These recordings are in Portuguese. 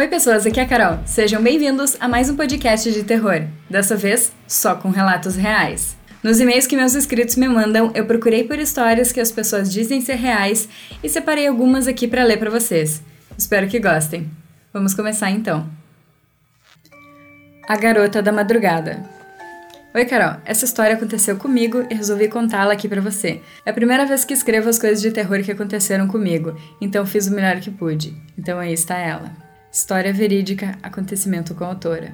Oi, pessoas, aqui é a Carol. Sejam bem-vindos a mais um podcast de terror. Dessa vez, só com relatos reais. Nos e-mails que meus inscritos me mandam, eu procurei por histórias que as pessoas dizem ser reais e separei algumas aqui para ler para vocês. Espero que gostem. Vamos começar então. A Garota da Madrugada. Oi, Carol. Essa história aconteceu comigo e resolvi contá-la aqui para você. É a primeira vez que escrevo as coisas de terror que aconteceram comigo, então fiz o melhor que pude. Então aí está ela. História verídica, acontecimento com a autora.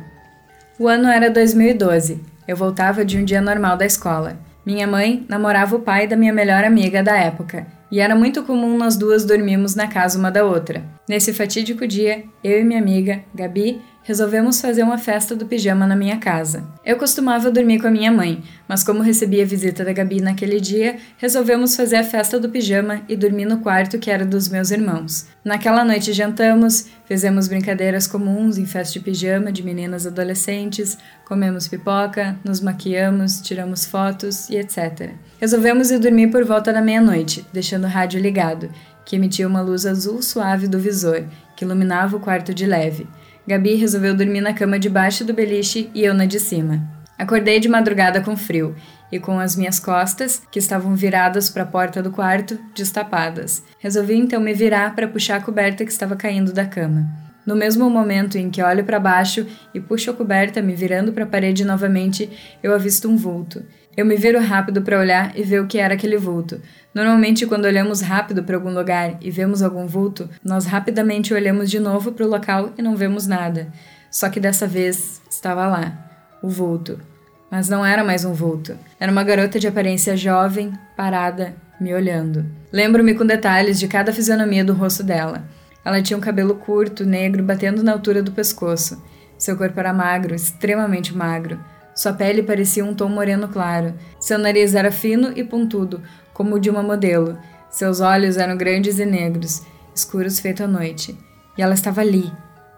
O ano era 2012. Eu voltava de um dia normal da escola. Minha mãe namorava o pai da minha melhor amiga da época, e era muito comum nós duas dormirmos na casa uma da outra. Nesse fatídico dia, eu e minha amiga, Gabi, resolvemos fazer uma festa do pijama na minha casa. Eu costumava dormir com a minha mãe, mas como recebi a visita da Gabi naquele dia, resolvemos fazer a festa do pijama e dormir no quarto que era dos meus irmãos. Naquela noite jantamos, fizemos brincadeiras comuns em festa de pijama de meninas adolescentes, comemos pipoca, nos maquiamos, tiramos fotos e etc. Resolvemos ir dormir por volta da meia-noite, deixando o rádio ligado, que emitia uma luz azul suave do visor, que iluminava o quarto de leve. Gabi resolveu dormir na cama de baixo do beliche e eu na de cima. Acordei de madrugada com frio e com as minhas costas, que estavam viradas para a porta do quarto, destapadas. Resolvi então me virar para puxar a coberta que estava caindo da cama. No mesmo momento em que olho para baixo e puxo a coberta, me virando para a parede novamente, eu avisto um vulto. Eu me viro rápido para olhar e ver o que era aquele vulto. Normalmente, quando olhamos rápido para algum lugar e vemos algum vulto, nós rapidamente olhamos de novo para o local e não vemos nada. Só que dessa vez estava lá, o vulto. Mas não era mais um vulto. Era uma garota de aparência jovem, parada, me olhando. Lembro-me com detalhes de cada fisionomia do rosto dela. Ela tinha um cabelo curto, negro, batendo na altura do pescoço. Seu corpo era magro, extremamente magro. Sua pele parecia um tom moreno claro. Seu nariz era fino e pontudo, como o de uma modelo. Seus olhos eram grandes e negros, escuros feito à noite. E ela estava ali,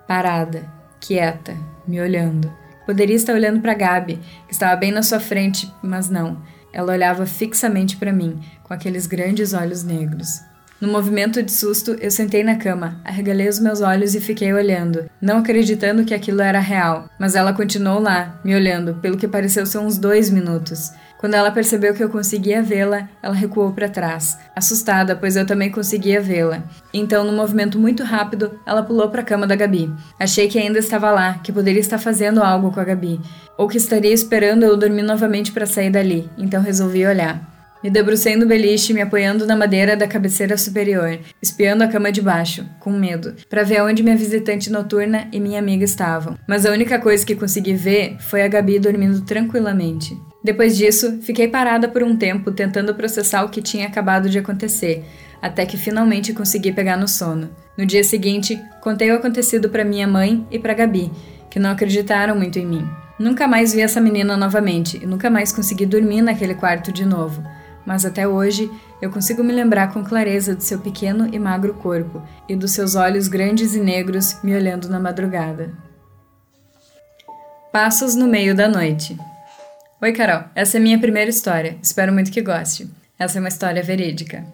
parada, quieta, me olhando. Poderia estar olhando para Gabi, que estava bem na sua frente, mas não. Ela olhava fixamente para mim, com aqueles grandes olhos negros. No movimento de susto, eu sentei na cama, arregalei os meus olhos e fiquei olhando, não acreditando que aquilo era real. Mas ela continuou lá, me olhando, pelo que pareceu ser uns dois minutos. Quando ela percebeu que eu conseguia vê-la, ela recuou para trás, assustada, pois eu também conseguia vê-la. Então, num movimento muito rápido, ela pulou para a cama da Gabi. Achei que ainda estava lá, que poderia estar fazendo algo com a Gabi, ou que estaria esperando eu dormir novamente para sair dali. Então resolvi olhar. Me debrucei no beliche, me apoiando na madeira da cabeceira superior, espiando a cama de baixo, com medo, para ver onde minha visitante noturna e minha amiga estavam. Mas a única coisa que consegui ver foi a Gabi dormindo tranquilamente. Depois disso, fiquei parada por um tempo tentando processar o que tinha acabado de acontecer, até que finalmente consegui pegar no sono. No dia seguinte, contei o acontecido para minha mãe e para Gabi, que não acreditaram muito em mim. Nunca mais vi essa menina novamente e nunca mais consegui dormir naquele quarto de novo mas até hoje eu consigo me lembrar com clareza do seu pequeno e magro corpo e dos seus olhos grandes e negros me olhando na madrugada. Passos no meio da noite. Oi, Carol. Essa é minha primeira história. Espero muito que goste. Essa é uma história verídica.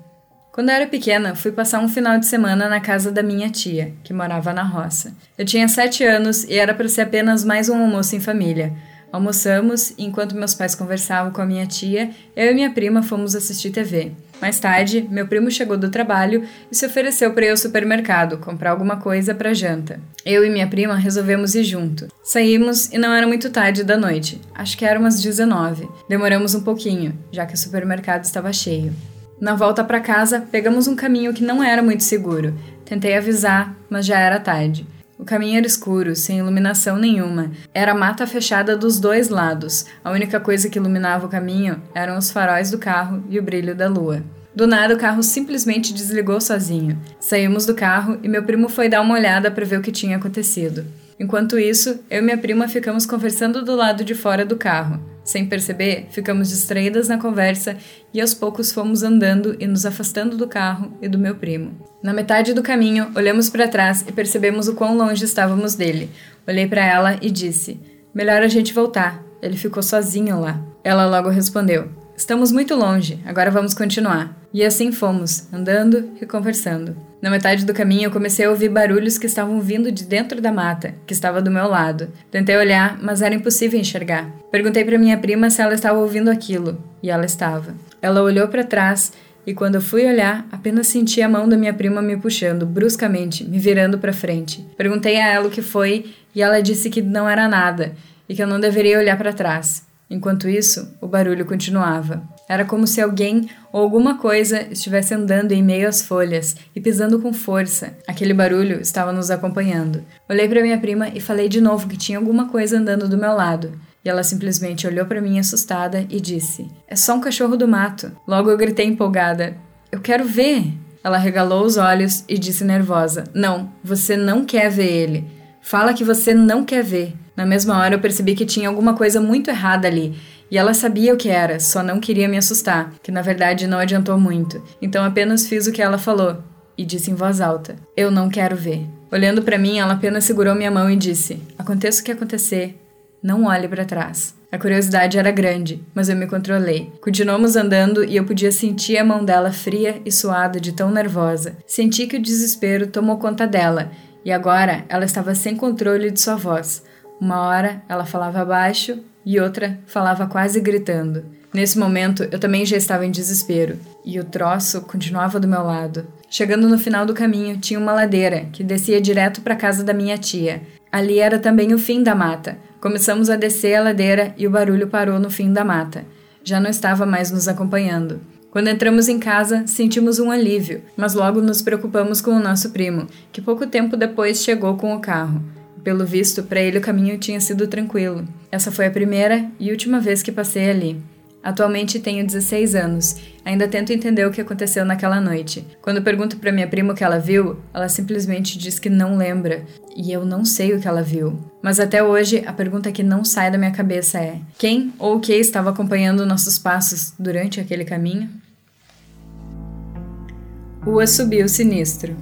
Quando eu era pequena, fui passar um final de semana na casa da minha tia, que morava na roça. Eu tinha sete anos e era para ser apenas mais um almoço em família Almoçamos e, enquanto meus pais conversavam com a minha tia, eu e minha prima fomos assistir TV. Mais tarde, meu primo chegou do trabalho e se ofereceu para ir ao supermercado comprar alguma coisa para janta. Eu e minha prima resolvemos ir junto. Saímos e não era muito tarde da noite, acho que era umas 19. Demoramos um pouquinho, já que o supermercado estava cheio. Na volta para casa, pegamos um caminho que não era muito seguro. Tentei avisar, mas já era tarde. O caminho era escuro, sem iluminação nenhuma. Era mata fechada dos dois lados. A única coisa que iluminava o caminho eram os faróis do carro e o brilho da lua. Do nada, o carro simplesmente desligou sozinho. Saímos do carro e meu primo foi dar uma olhada para ver o que tinha acontecido. Enquanto isso, eu e minha prima ficamos conversando do lado de fora do carro. Sem perceber, ficamos distraídas na conversa e aos poucos fomos andando e nos afastando do carro e do meu primo. Na metade do caminho, olhamos para trás e percebemos o quão longe estávamos dele. Olhei para ela e disse: Melhor a gente voltar. Ele ficou sozinho lá. Ela logo respondeu: Estamos muito longe, agora vamos continuar. E assim fomos, andando e conversando. Na metade do caminho, eu comecei a ouvir barulhos que estavam vindo de dentro da mata, que estava do meu lado. Tentei olhar, mas era impossível enxergar. Perguntei para minha prima se ela estava ouvindo aquilo, e ela estava. Ela olhou para trás e quando eu fui olhar, apenas senti a mão da minha prima me puxando bruscamente, me virando para frente. Perguntei a ela o que foi e ela disse que não era nada e que eu não deveria olhar para trás. Enquanto isso, o barulho continuava. Era como se alguém ou alguma coisa estivesse andando em meio às folhas e pisando com força. Aquele barulho estava nos acompanhando. Olhei para minha prima e falei de novo que tinha alguma coisa andando do meu lado. E ela simplesmente olhou para mim assustada e disse: É só um cachorro do mato. Logo eu gritei empolgada: Eu quero ver! Ela regalou os olhos e disse nervosa: Não, você não quer ver ele. Fala que você não quer ver. Na mesma hora eu percebi que tinha alguma coisa muito errada ali e ela sabia o que era, só não queria me assustar, que na verdade não adiantou muito. Então apenas fiz o que ela falou e disse em voz alta: Eu não quero ver. Olhando para mim, ela apenas segurou minha mão e disse: Aconteça o que acontecer, não olhe para trás. A curiosidade era grande, mas eu me controlei. Continuamos andando e eu podia sentir a mão dela fria e suada de tão nervosa. Senti que o desespero tomou conta dela e agora ela estava sem controle de sua voz. Uma hora ela falava baixo e outra falava quase gritando. Nesse momento, eu também já estava em desespero, e o troço continuava do meu lado. Chegando no final do caminho, tinha uma ladeira que descia direto para a casa da minha tia. Ali era também o fim da mata. Começamos a descer a ladeira e o barulho parou no fim da mata. Já não estava mais nos acompanhando. Quando entramos em casa, sentimos um alívio, mas logo nos preocupamos com o nosso primo, que pouco tempo depois chegou com o carro. Pelo visto, para ele o caminho tinha sido tranquilo. Essa foi a primeira e última vez que passei ali. Atualmente tenho 16 anos. Ainda tento entender o que aconteceu naquela noite. Quando pergunto para minha prima o que ela viu, ela simplesmente diz que não lembra. E eu não sei o que ela viu. Mas até hoje, a pergunta que não sai da minha cabeça é: quem ou o que estava acompanhando nossos passos durante aquele caminho? O assobio sinistro.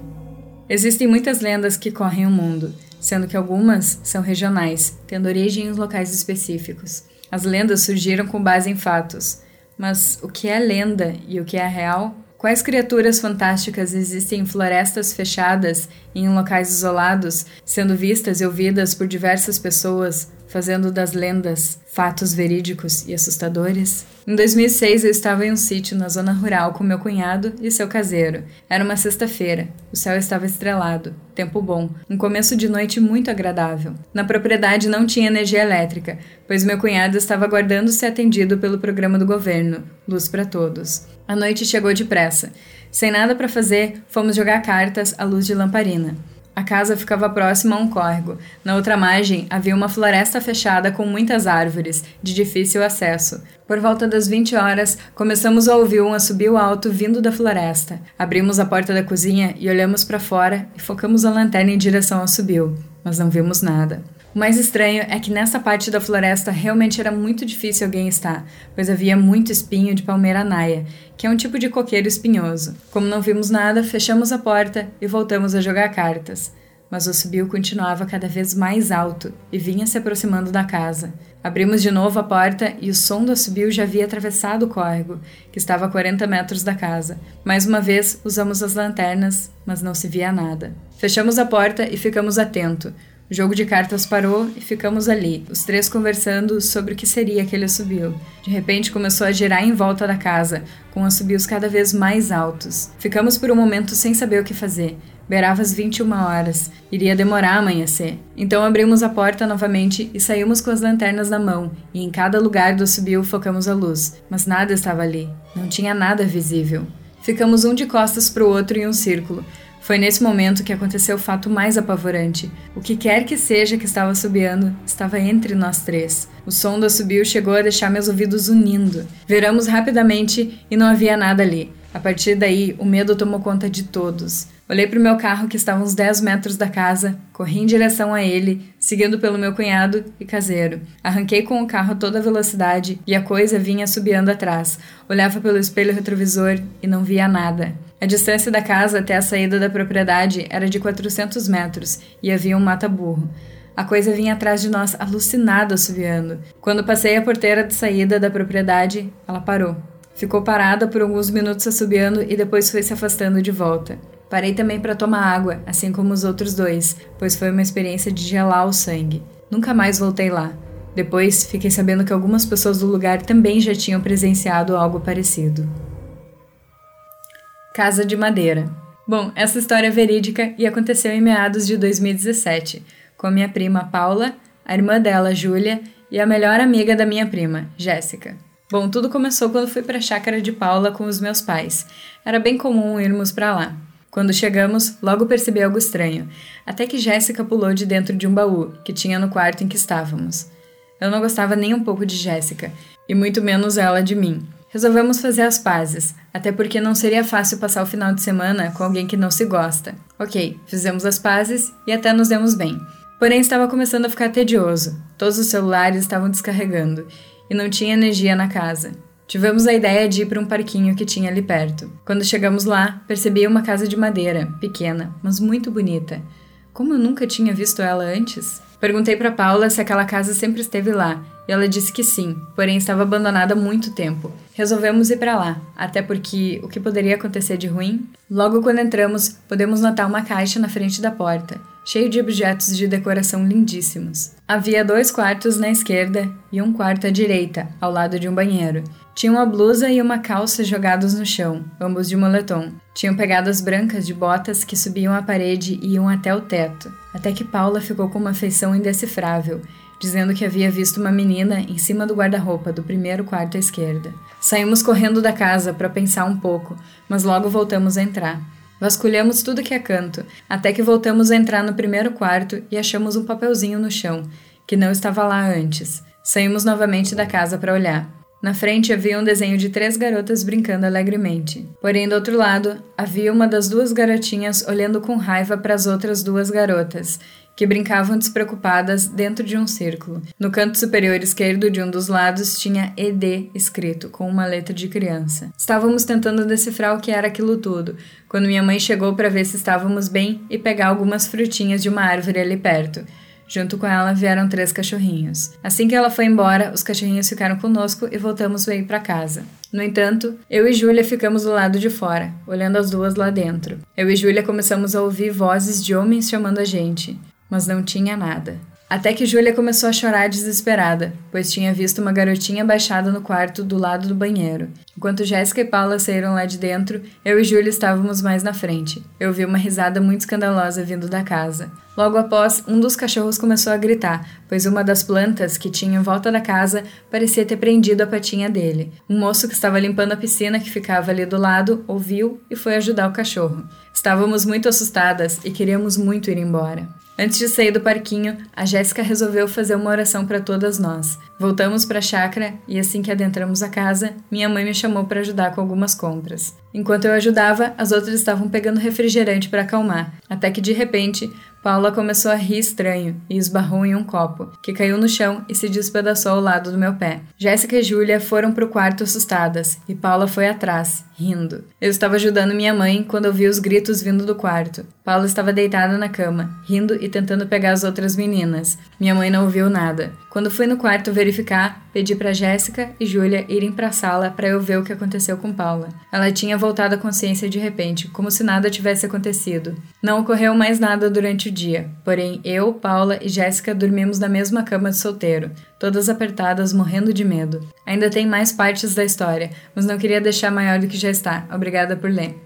Existem muitas lendas que correm o mundo sendo que algumas são regionais, tendo origem em locais específicos. As lendas surgiram com base em fatos, mas o que é lenda e o que é real? Quais criaturas fantásticas existem em florestas fechadas e em locais isolados, sendo vistas e ouvidas por diversas pessoas, fazendo das lendas fatos verídicos e assustadores? Em 2006, eu estava em um sítio na zona rural com meu cunhado e seu caseiro. Era uma sexta-feira. O céu estava estrelado, tempo bom, um começo de noite muito agradável. Na propriedade não tinha energia elétrica, pois meu cunhado estava aguardando ser atendido pelo programa do governo, Luz para Todos. A noite chegou depressa. Sem nada para fazer, fomos jogar cartas à luz de lamparina. A casa ficava próxima a um córrego. Na outra margem havia uma floresta fechada com muitas árvores, de difícil acesso. Por volta das 20 horas, começamos a ouvir um assobio alto vindo da floresta. Abrimos a porta da cozinha e olhamos para fora e focamos a lanterna em direção ao assobio, mas não vimos nada. O mais estranho é que nessa parte da floresta realmente era muito difícil alguém estar, pois havia muito espinho de palmeira naia, que é um tipo de coqueiro espinhoso. Como não vimos nada, fechamos a porta e voltamos a jogar cartas. Mas o subiu continuava cada vez mais alto e vinha se aproximando da casa. Abrimos de novo a porta e o som do assobio já havia atravessado o córrego, que estava a 40 metros da casa. Mais uma vez usamos as lanternas, mas não se via nada. Fechamos a porta e ficamos atentos. O jogo de cartas parou e ficamos ali, os três conversando sobre o que seria aquele assobio. De repente começou a girar em volta da casa, com assobios cada vez mais altos. Ficamos por um momento sem saber o que fazer. Beirava as 21 horas. Iria demorar a amanhecer. Então abrimos a porta novamente e saímos com as lanternas na mão, e em cada lugar do assobio focamos a luz. Mas nada estava ali. Não tinha nada visível. Ficamos um de costas para o outro em um círculo, foi nesse momento que aconteceu o fato mais apavorante. O que quer que seja que estava subiando estava entre nós três. O som do assobio chegou a deixar meus ouvidos unindo. Viramos rapidamente e não havia nada ali. A partir daí, o medo tomou conta de todos. Olhei para o meu carro que estava uns 10 metros da casa, corri em direção a ele, seguindo pelo meu cunhado e caseiro. Arranquei com o carro a toda velocidade e a coisa vinha subiando atrás. Olhava pelo espelho retrovisor e não via nada. A distância da casa até a saída da propriedade era de 400 metros e havia um mata-burro. A coisa vinha atrás de nós, alucinada, assoviando. Quando passei a porteira de saída da propriedade, ela parou. Ficou parada por alguns minutos assobiando e depois foi se afastando de volta. Parei também para tomar água, assim como os outros dois, pois foi uma experiência de gelar o sangue. Nunca mais voltei lá. Depois, fiquei sabendo que algumas pessoas do lugar também já tinham presenciado algo parecido. Casa de Madeira. Bom, essa história é verídica e aconteceu em meados de 2017, com a minha prima Paula, a irmã dela, Júlia, e a melhor amiga da minha prima, Jéssica. Bom, tudo começou quando fui para a chácara de Paula com os meus pais. Era bem comum irmos para lá. Quando chegamos, logo percebi algo estranho, até que Jéssica pulou de dentro de um baú que tinha no quarto em que estávamos. Eu não gostava nem um pouco de Jéssica, e muito menos ela de mim. Resolvemos fazer as pazes, até porque não seria fácil passar o final de semana com alguém que não se gosta. Ok, fizemos as pazes e até nos demos bem. Porém, estava começando a ficar tedioso. Todos os celulares estavam descarregando e não tinha energia na casa. Tivemos a ideia de ir para um parquinho que tinha ali perto. Quando chegamos lá, percebi uma casa de madeira, pequena, mas muito bonita. Como eu nunca tinha visto ela antes? Perguntei para Paula se aquela casa sempre esteve lá, e ela disse que sim, porém estava abandonada há muito tempo. Resolvemos ir para lá, até porque o que poderia acontecer de ruim? Logo quando entramos, podemos notar uma caixa na frente da porta, cheio de objetos de decoração lindíssimos. Havia dois quartos na esquerda e um quarto à direita, ao lado de um banheiro. Tinha uma blusa e uma calça jogados no chão, ambos de moletom. Tinham pegadas brancas de botas que subiam a parede e iam até o teto. Até que Paula ficou com uma feição indecifrável, dizendo que havia visto uma menina em cima do guarda-roupa do primeiro quarto à esquerda. Saímos correndo da casa para pensar um pouco, mas logo voltamos a entrar. Vasculhamos tudo que é canto, até que voltamos a entrar no primeiro quarto e achamos um papelzinho no chão, que não estava lá antes. Saímos novamente da casa para olhar. Na frente havia um desenho de três garotas brincando alegremente. Porém, do outro lado, havia uma das duas garotinhas olhando com raiva para as outras duas garotas, que brincavam despreocupadas dentro de um círculo. No canto superior esquerdo de um dos lados tinha ED escrito, com uma letra de criança. Estávamos tentando decifrar o que era aquilo tudo, quando minha mãe chegou para ver se estávamos bem e pegar algumas frutinhas de uma árvore ali perto. Junto com ela vieram três cachorrinhos. Assim que ela foi embora, os cachorrinhos ficaram conosco e voltamos a ir para casa. No entanto, eu e Júlia ficamos do lado de fora, olhando as duas lá dentro. Eu e Júlia começamos a ouvir vozes de homens chamando a gente, mas não tinha nada. Até que Júlia começou a chorar desesperada, pois tinha visto uma garotinha baixada no quarto do lado do banheiro. Enquanto Jéssica e Paula saíram lá de dentro, eu e Júlia estávamos mais na frente. Eu vi uma risada muito escandalosa vindo da casa. Logo após, um dos cachorros começou a gritar, pois uma das plantas que tinha em volta da casa parecia ter prendido a patinha dele. Um moço que estava limpando a piscina que ficava ali do lado ouviu e foi ajudar o cachorro. Estávamos muito assustadas e queríamos muito ir embora. Antes de sair do parquinho, a Jéssica resolveu fazer uma oração para todas nós. Voltamos para a chácara e assim que adentramos a casa, minha mãe me chamou para ajudar com algumas compras. Enquanto eu ajudava, as outras estavam pegando refrigerante para acalmar, até que de repente Paula começou a rir estranho e esbarrou em um copo, que caiu no chão e se despedaçou ao lado do meu pé. Jéssica e Júlia foram para o quarto assustadas e Paula foi atrás, rindo. Eu estava ajudando minha mãe quando ouvi os gritos vindo do quarto. Paula estava deitada na cama, rindo e tentando pegar as outras meninas. Minha mãe não ouviu nada. Quando fui no quarto verificar, pedi para Jéssica e Júlia irem para a sala para eu ver o que aconteceu com Paula. Ela tinha voltado à consciência de repente, como se nada tivesse acontecido. Não ocorreu mais nada durante o dia, porém eu, Paula e Jéssica dormimos na mesma cama de solteiro, todas apertadas, morrendo de medo. Ainda tem mais partes da história, mas não queria deixar maior do que já está. Obrigada por ler.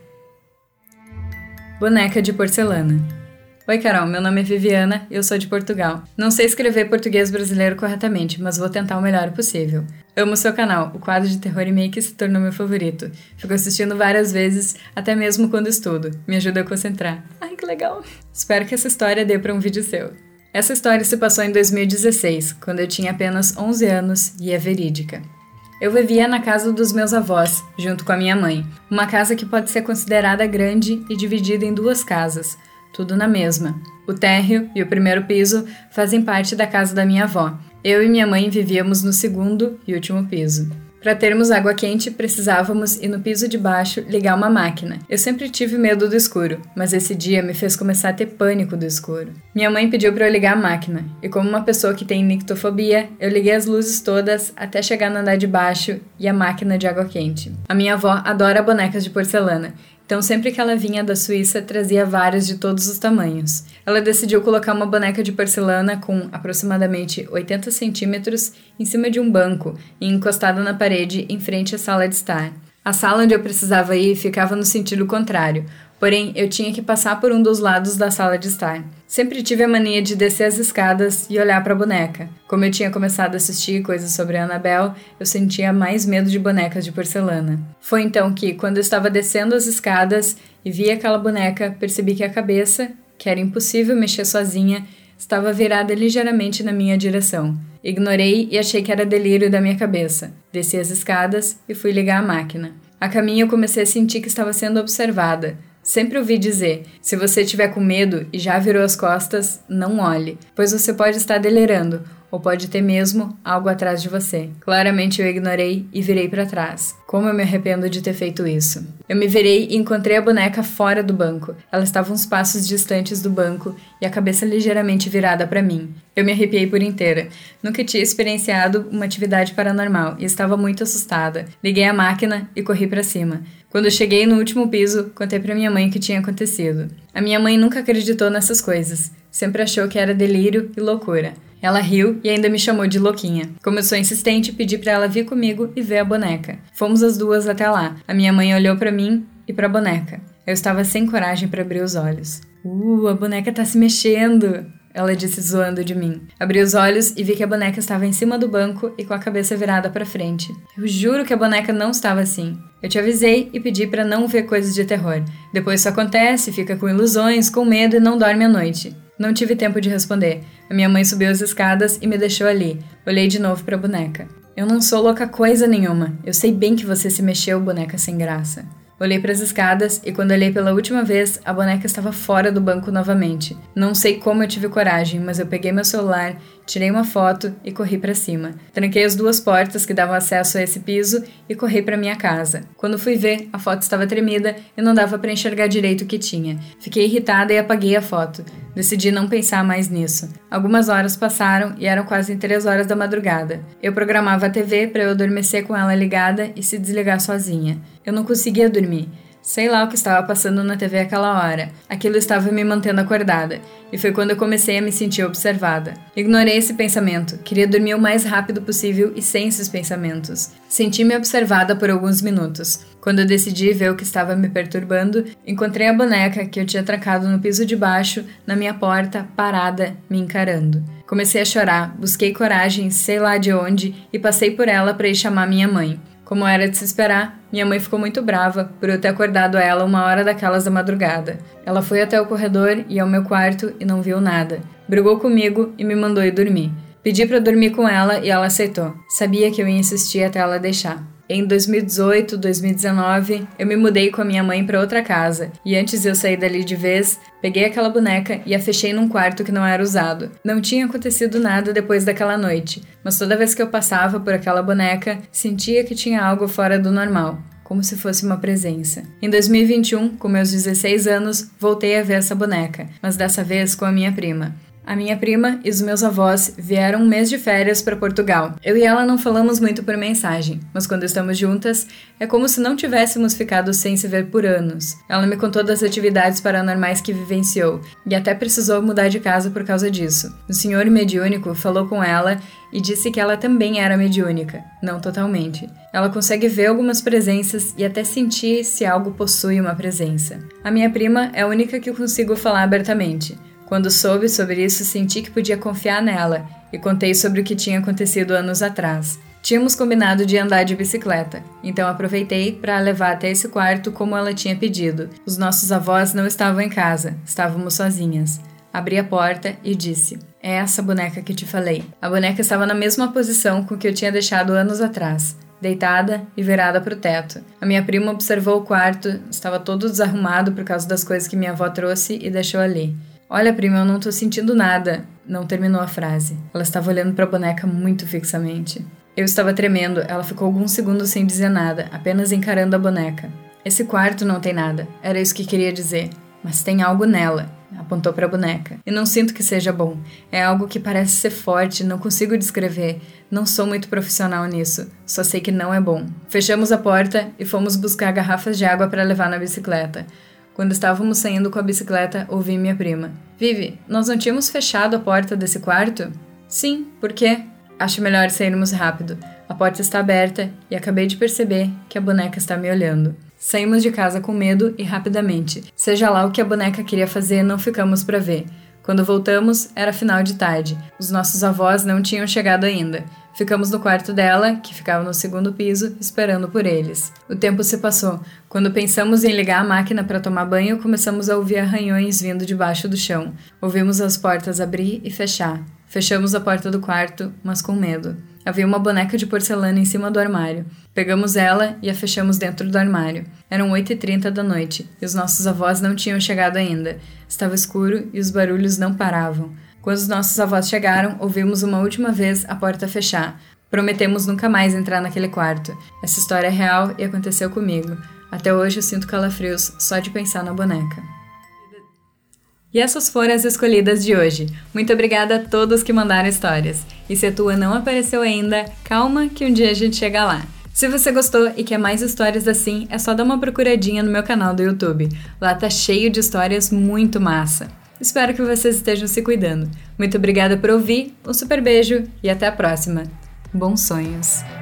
Boneca de porcelana. Oi, Carol, meu nome é Viviana e eu sou de Portugal. Não sei escrever português brasileiro corretamente, mas vou tentar o melhor possível. Amo seu canal, o quadro de terror e make se tornou meu favorito. Fico assistindo várias vezes, até mesmo quando estudo. Me ajuda a concentrar. Ai, que legal! Espero que essa história dê para um vídeo seu. Essa história se passou em 2016, quando eu tinha apenas 11 anos e é verídica. Eu vivia na casa dos meus avós, junto com a minha mãe. Uma casa que pode ser considerada grande e dividida em duas casas, tudo na mesma. O térreo e o primeiro piso fazem parte da casa da minha avó. Eu e minha mãe vivíamos no segundo e último piso. Para termos água quente, precisávamos ir no piso de baixo ligar uma máquina. Eu sempre tive medo do escuro, mas esse dia me fez começar a ter pânico do escuro. Minha mãe pediu para eu ligar a máquina, e como uma pessoa que tem nictofobia, eu liguei as luzes todas até chegar no andar de baixo e a máquina de água quente. A minha avó adora bonecas de porcelana, Então, sempre que ela vinha da Suíça, trazia várias de todos os tamanhos. Ela decidiu colocar uma boneca de porcelana com aproximadamente 80 centímetros em cima de um banco e encostada na parede em frente à sala de estar. A sala onde eu precisava ir ficava no sentido contrário, porém eu tinha que passar por um dos lados da sala de estar. Sempre tive a mania de descer as escadas e olhar para a boneca. Como eu tinha começado a assistir coisas sobre Annabelle, eu sentia mais medo de bonecas de porcelana. Foi então que, quando eu estava descendo as escadas e vi aquela boneca, percebi que a cabeça, que era impossível mexer sozinha, estava virada ligeiramente na minha direção. Ignorei e achei que era delírio da minha cabeça. Desci as escadas e fui ligar a máquina. A caminho eu comecei a sentir que estava sendo observada. Sempre ouvi dizer: se você tiver com medo e já virou as costas, não olhe, pois você pode estar delirando ou pode ter mesmo algo atrás de você. Claramente eu ignorei e virei para trás. Como eu me arrependo de ter feito isso. Eu me virei e encontrei a boneca fora do banco. Ela estava uns passos distantes do banco e a cabeça ligeiramente virada para mim. Eu me arrepiei por inteira. Nunca tinha experienciado uma atividade paranormal e estava muito assustada. Liguei a máquina e corri para cima. Quando cheguei no último piso, contei para minha mãe o que tinha acontecido. A minha mãe nunca acreditou nessas coisas. Sempre achou que era delírio e loucura. Ela riu e ainda me chamou de louquinha. Como eu sou insistente, pedi para ela vir comigo e ver a boneca. Fomos as duas até lá. A minha mãe olhou para mim e para a boneca. Eu estava sem coragem para abrir os olhos. Uh, a boneca tá se mexendo! Ela disse zoando de mim. Abri os olhos e vi que a boneca estava em cima do banco e com a cabeça virada para frente. Eu juro que a boneca não estava assim. Eu te avisei e pedi para não ver coisas de terror. Depois isso acontece, fica com ilusões, com medo e não dorme à noite. Não tive tempo de responder. A minha mãe subiu as escadas e me deixou ali. Olhei de novo para a boneca. Eu não sou louca coisa nenhuma. Eu sei bem que você se mexeu, boneca sem graça. Olhei para as escadas e quando olhei pela última vez, a boneca estava fora do banco novamente. Não sei como eu tive coragem, mas eu peguei meu celular, tirei uma foto e corri para cima. Tranquei as duas portas que davam acesso a esse piso e corri para minha casa. Quando fui ver, a foto estava tremida e não dava para enxergar direito o que tinha. Fiquei irritada e apaguei a foto. Decidi não pensar mais nisso. Algumas horas passaram e eram quase três horas da madrugada. Eu programava a TV para eu adormecer com ela ligada e se desligar sozinha. Eu não conseguia dormir. Sei lá o que estava passando na TV aquela hora. Aquilo estava me mantendo acordada, e foi quando eu comecei a me sentir observada. Ignorei esse pensamento, queria dormir o mais rápido possível e sem esses pensamentos. Senti-me observada por alguns minutos. Quando eu decidi ver o que estava me perturbando, encontrei a boneca que eu tinha trancado no piso de baixo, na minha porta, parada, me encarando. Comecei a chorar, busquei coragem, sei lá de onde, e passei por ela para ir chamar minha mãe. Como era de se esperar, minha mãe ficou muito brava por eu ter acordado ela uma hora daquelas da madrugada. Ela foi até o corredor e ao meu quarto e não viu nada. Brigou comigo e me mandou ir dormir. Pedi para dormir com ela e ela aceitou. Sabia que eu ia insistir até ela deixar. Em 2018, 2019, eu me mudei com a minha mãe para outra casa e antes de eu sair dali de vez, peguei aquela boneca e a fechei num quarto que não era usado. Não tinha acontecido nada depois daquela noite, mas toda vez que eu passava por aquela boneca, sentia que tinha algo fora do normal como se fosse uma presença. Em 2021, com meus 16 anos, voltei a ver essa boneca, mas dessa vez com a minha prima. A minha prima e os meus avós vieram um mês de férias para Portugal. Eu e ela não falamos muito por mensagem, mas quando estamos juntas, é como se não tivéssemos ficado sem se ver por anos. Ela me contou das atividades paranormais que vivenciou e até precisou mudar de casa por causa disso. O senhor mediúnico falou com ela e disse que ela também era mediúnica, não totalmente. Ela consegue ver algumas presenças e até sentir se algo possui uma presença. A minha prima é a única que eu consigo falar abertamente. Quando soube sobre isso, senti que podia confiar nela e contei sobre o que tinha acontecido anos atrás. Tínhamos combinado de andar de bicicleta, então aproveitei para levar até esse quarto como ela tinha pedido. Os nossos avós não estavam em casa, estávamos sozinhas. Abri a porta e disse: É essa boneca que te falei. A boneca estava na mesma posição com que eu tinha deixado anos atrás, deitada e virada para o teto. A minha prima observou o quarto, estava todo desarrumado por causa das coisas que minha avó trouxe e deixou ali. Olha, prima, eu não tô sentindo nada. Não terminou a frase. Ela estava olhando para a boneca muito fixamente. Eu estava tremendo, ela ficou alguns segundos sem dizer nada, apenas encarando a boneca. Esse quarto não tem nada, era isso que queria dizer, mas tem algo nela. Apontou para a boneca. E não sinto que seja bom. É algo que parece ser forte, não consigo descrever. Não sou muito profissional nisso. Só sei que não é bom. Fechamos a porta e fomos buscar garrafas de água para levar na bicicleta. Quando estávamos saindo com a bicicleta, ouvi minha prima. Vivi, nós não tínhamos fechado a porta desse quarto? Sim, por quê? Acho melhor sairmos rápido. A porta está aberta e acabei de perceber que a boneca está me olhando. Saímos de casa com medo e rapidamente. Seja lá o que a boneca queria fazer, não ficamos para ver. Quando voltamos, era final de tarde. Os nossos avós não tinham chegado ainda. Ficamos no quarto dela, que ficava no segundo piso, esperando por eles. O tempo se passou. Quando pensamos em ligar a máquina para tomar banho, começamos a ouvir arranhões vindo debaixo do chão. Ouvimos as portas abrir e fechar. Fechamos a porta do quarto, mas com medo. Havia uma boneca de porcelana em cima do armário. Pegamos ela e a fechamos dentro do armário. Eram 8h30 da noite e os nossos avós não tinham chegado ainda. Estava escuro e os barulhos não paravam. Quando os nossos avós chegaram, ouvimos uma última vez a porta fechar. Prometemos nunca mais entrar naquele quarto. Essa história é real e aconteceu comigo. Até hoje eu sinto calafrios só de pensar na boneca. E essas foram as escolhidas de hoje. Muito obrigada a todos que mandaram histórias. E se a tua não apareceu ainda, calma que um dia a gente chega lá. Se você gostou e quer mais histórias assim, é só dar uma procuradinha no meu canal do YouTube. Lá tá cheio de histórias muito massa. Espero que vocês estejam se cuidando. Muito obrigada por ouvir, um super beijo e até a próxima. Bons sonhos!